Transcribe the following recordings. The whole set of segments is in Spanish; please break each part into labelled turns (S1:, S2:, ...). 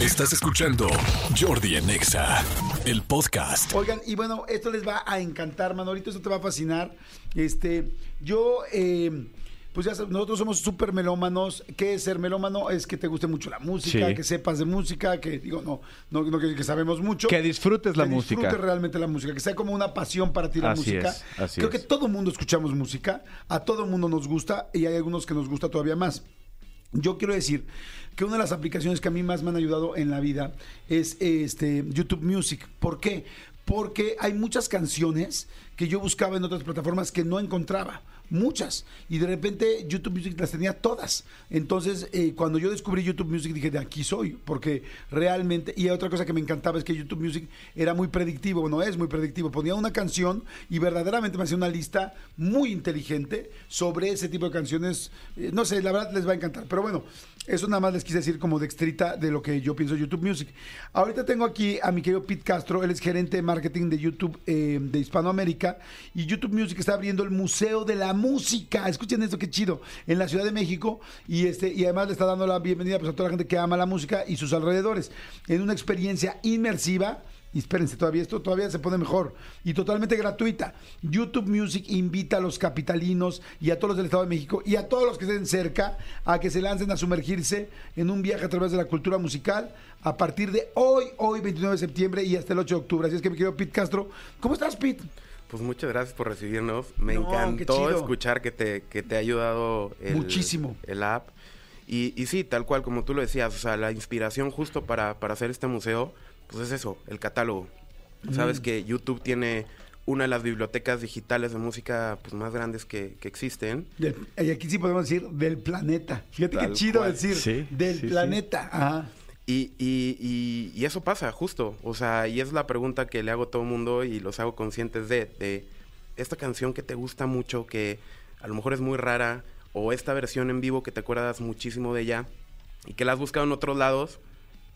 S1: Estás escuchando Jordi en Exa, el podcast.
S2: Oigan, y bueno, esto les va a encantar, Manolito, esto te va a fascinar. Este, yo, eh, pues ya sabes, nosotros somos súper melómanos. ¿Qué es ser melómano? Es que te guste mucho la música,
S3: Sí.
S2: que sepas de música, que digo, no, no, no que, que sabemos mucho.
S3: Que disfrutes la
S2: que
S3: música.
S2: disfrutes realmente la música, que sea como una pasión para ti la
S3: Así
S2: música.
S3: es, así
S2: Creo
S3: es.
S2: que todo mundo escuchamos música, a todo mundo nos gusta y hay algunos que nos gusta todavía más. Yo quiero decir que una de las aplicaciones que a mí más me han ayudado en la vida es este YouTube Music. ¿Por qué? Porque hay muchas canciones que yo buscaba en otras plataformas que no encontraba. Muchas. Y de repente YouTube Music las tenía todas. Entonces, eh, cuando yo descubrí YouTube Music dije, de aquí soy. Porque realmente... Y otra cosa que me encantaba es que YouTube Music era muy predictivo. Bueno, es muy predictivo. Ponía una canción y verdaderamente me hacía una lista muy inteligente sobre ese tipo de canciones. Eh, no sé, la verdad les va a encantar. Pero bueno, eso nada más les quise decir como de extrita de lo que yo pienso de YouTube Music. Ahorita tengo aquí a mi querido Pete Castro, él es gerente de marketing de YouTube eh, de Hispanoamérica y YouTube Music está abriendo el Museo de la Música. Escuchen esto, qué chido, en la Ciudad de México y este y además le está dando la bienvenida pues, a toda la gente que ama la música y sus alrededores en una experiencia inmersiva y espérense, todavía esto todavía se pone mejor y totalmente gratuita. YouTube Music invita a los capitalinos y a todos los del Estado de México y a todos los que estén cerca a que se lancen a sumergirse en un viaje a través de la cultura musical a partir de hoy, hoy 29 de septiembre y hasta el 8 de octubre. Así es que mi querido Pete Castro, ¿cómo estás, Pete?
S4: Pues muchas gracias por recibirnos. Me
S2: No,
S4: encantó escuchar que te, que te ha ayudado el,
S2: Muchísimo.
S4: el app. Y, y sí, tal cual como tú lo decías, o sea, la inspiración justo para, para hacer este museo, pues es eso, el catálogo. Sabes que YouTube tiene una de las bibliotecas digitales de música pues, más grandes que, que existen.
S2: Del- y aquí sí podemos decir del planeta. Fíjate qué chido
S4: cual.
S2: decir
S3: Sí,
S2: del
S3: sí, sí.
S2: planeta. Ajá.
S4: Y, y, y, y eso pasa, justo. O sea, y es la pregunta que le hago a todo el mundo y los hago conscientes de, de esta canción que te gusta mucho, que a lo mejor es muy rara, o esta versión en vivo que te acuerdas muchísimo de ella, y que la has buscado en otros lados,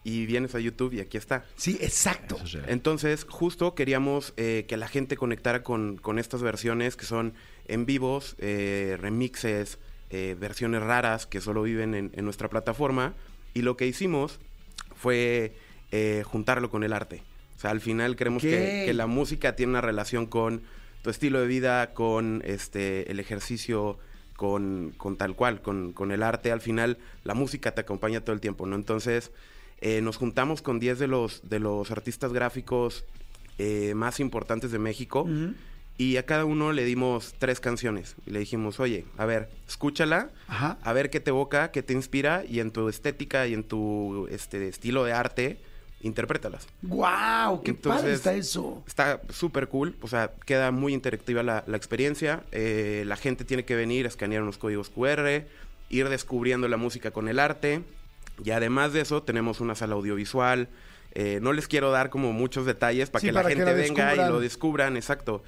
S4: y vienes a YouTube y aquí está.
S2: Sí, exacto.
S4: Entonces, justo queríamos eh, que la gente conectara con, con estas versiones que son en vivos, eh, remixes, eh, versiones raras que solo viven en, en nuestra plataforma. Y lo que hicimos fue eh, juntarlo con el arte. O sea, al final creemos que, que la música tiene una relación con tu estilo de vida, con este el ejercicio, con, con tal cual, con, con el arte. Al final, la música te acompaña todo el tiempo, ¿no? Entonces, eh, nos juntamos con 10 de los, de los artistas gráficos eh, más importantes de México. Y a cada uno le dimos tres canciones. Y le dijimos, oye, a ver, escúchala,
S2: Ajá.
S4: a ver qué te evoca, qué te inspira y en tu estética y en tu este, estilo de arte, interprétalas.
S2: ¡Wow! ¡Qué padre
S4: Entonces,
S2: está eso!
S4: Está súper cool, o sea, queda muy interactiva la, la experiencia. eh, la gente tiene que venir a escanear unos códigos QR, ir descubriendo la música con el arte. Y además de eso, tenemos una sala audiovisual. eh, no les quiero dar como muchos detalles para
S2: Sí,
S4: que la
S2: para
S4: gente venga y lo descubran, exacto.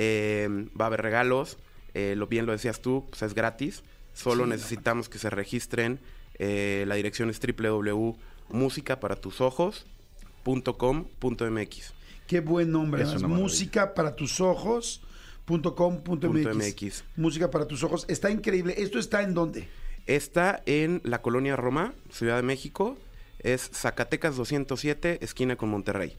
S4: Eh, va a haber regalos, eh, lo bien lo decías tú, pues es gratis. Solo
S2: Sí,
S4: necesitamos que se registren. eh, la dirección es www.musicaparatusos.com.mx.
S2: Qué buen nombre.
S3: Es.
S2: Música para tus ojos. Punto com, punto
S4: Punto
S2: MX.
S4: MX.
S2: Música para tus ojos. Está increíble. ¿Esto está en dónde?
S4: Está en la colonia Roma, Ciudad de México. Es Zacatecas 207, esquina con Monterrey.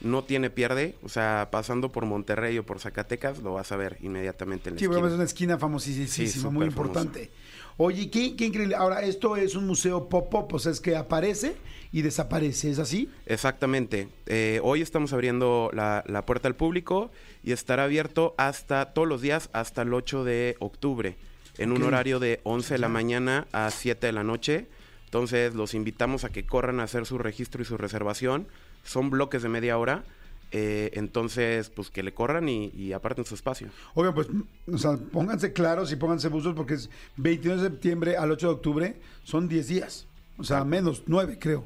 S4: No tiene pierde, o sea, pasando por Monterrey o por Zacatecas, lo vas a ver inmediatamente en la
S2: Sí,
S4: esquina.
S2: es una esquina famosísima,
S4: Sí,
S2: muy importante. Oye, qué, qué increíble. Ahora, esto es un museo pop-up, o sea, es que aparece y desaparece, ¿es así?
S4: Exactamente. Eh, hoy estamos abriendo la, la puerta al público y estará abierto hasta todos los días hasta el 8 de octubre, en un horario de 11 de la mañana a 7 de la noche. Entonces los invitamos a que corran a hacer su registro y su reservación. Son bloques de media hora. eh, entonces, pues que le corran y, aparten su espacio.
S2: Oigan, pues, o sea, pónganse claros y pónganse buzos porque es 29 de septiembre al 8 de octubre, son 10 días. O sea, menos, 9 creo.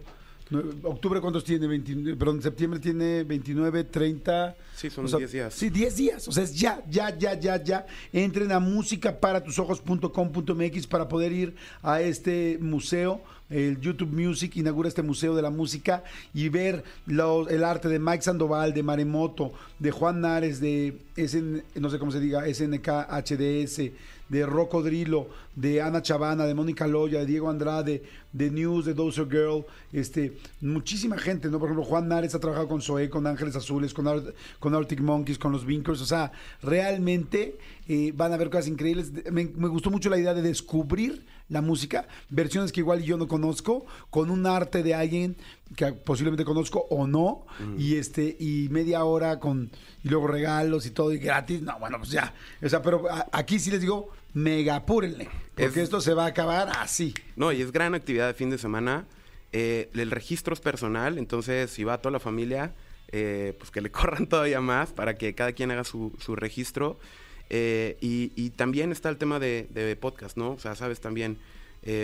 S2: ¿Octubre cuántos tiene? 29, perdón, septiembre tiene 29, 30.
S4: Sí, son
S2: o sea,
S4: 10 días.
S2: Sí, 10 días. O sea, es ya, ya, ya, ya, ya. Entren a musicaparatusos.com.mx para poder ir a este museo. El YouTube Music inaugura este museo de la música y ver los- el arte de Mike Sandoval, de Maremoto, de Juan Nares, de SN, no sé cómo se diga, SNK, HDS, de Rocco Drillo, de Ana Chavana, de Mónica Loya, de Diego Andrade, de News, de Dozer Girl, este, muchísima gente, ¿no? Por ejemplo, Juan Nares ha trabajado con Zoé, con Ángeles Azules, con, Ar- con Arctic Monkeys, con los Vinkers, o sea, realmente eh, van a ver cosas increíbles. Me, me gustó mucho la idea de descubrir la música, versiones que igual yo no conozco, con un arte de alguien que posiblemente conozco o no, y este, y media hora con, y luego regalos y todo, y gratis, no, bueno, pues ya, o sea, pero a- aquí sí les digo, mega apúrenle, porque
S4: Es-
S2: esto se va a acabar así.
S4: No, y es gran actividad de fin de semana. Eh, el registro es personal, entonces si va toda la familia, eh, pues que le corran todavía más para que cada quien haga su, su registro. Eh, y, y también está el tema de, de podcast, ¿no? O sea, sabes también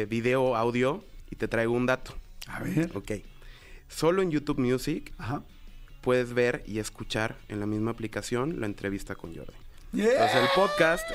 S4: video, audio, y te traigo un dato.
S2: A ver.
S4: Ok. Solo en YouTube Music
S2: Ajá.
S4: puedes ver y escuchar en la misma aplicación la entrevista con Jordi.
S2: Yeah.
S4: Entonces el podcast,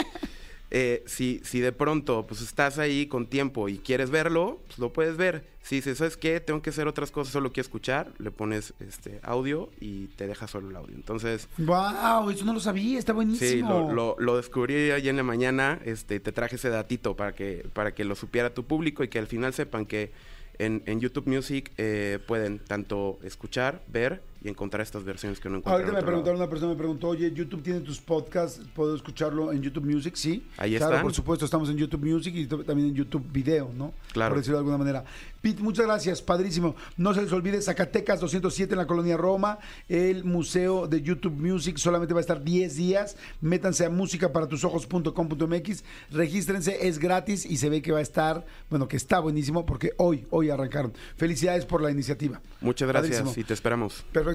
S4: eh, si, si de pronto pues estás ahí con tiempo y quieres verlo, pues lo puedes ver. Si dices, ¿sabes qué? Tengo que hacer otras cosas, solo quiero escuchar, le pones este audio y te deja solo el audio. Entonces,
S2: Wow, eso no lo sabía, está buenísimo.
S4: sí, lo, lo, lo descubrí ayer en la mañana, este, te traje ese datito para que, para que lo supiera tu público y que al final sepan que en, en YouTube Music eh, pueden tanto escuchar, ver y encontrar estas versiones que no encuentran
S2: Ahorita
S4: en
S2: me preguntaron,
S4: lado.
S2: una persona me preguntó, oye, YouTube tiene tus podcasts, ¿puedo escucharlo en YouTube Music? Sí.
S4: Ahí
S2: claro,
S4: están.
S2: por supuesto, estamos en YouTube Music y también en YouTube Video, ¿no?
S4: Claro.
S2: Por decirlo de alguna manera. Pete, muchas gracias, padrísimo. No se les olvide, Zacatecas 207 en la colonia Roma, el Museo de YouTube Music solamente va a estar 10 días. Métanse a musicaparatusoJos.com.mx, regístrense, es gratis y se ve que va a estar, bueno, que está buenísimo porque hoy, hoy arrancaron. Felicidades por la iniciativa.
S4: Muchas gracias
S2: Padrísimo.
S4: y te esperamos.
S2: Perfecto,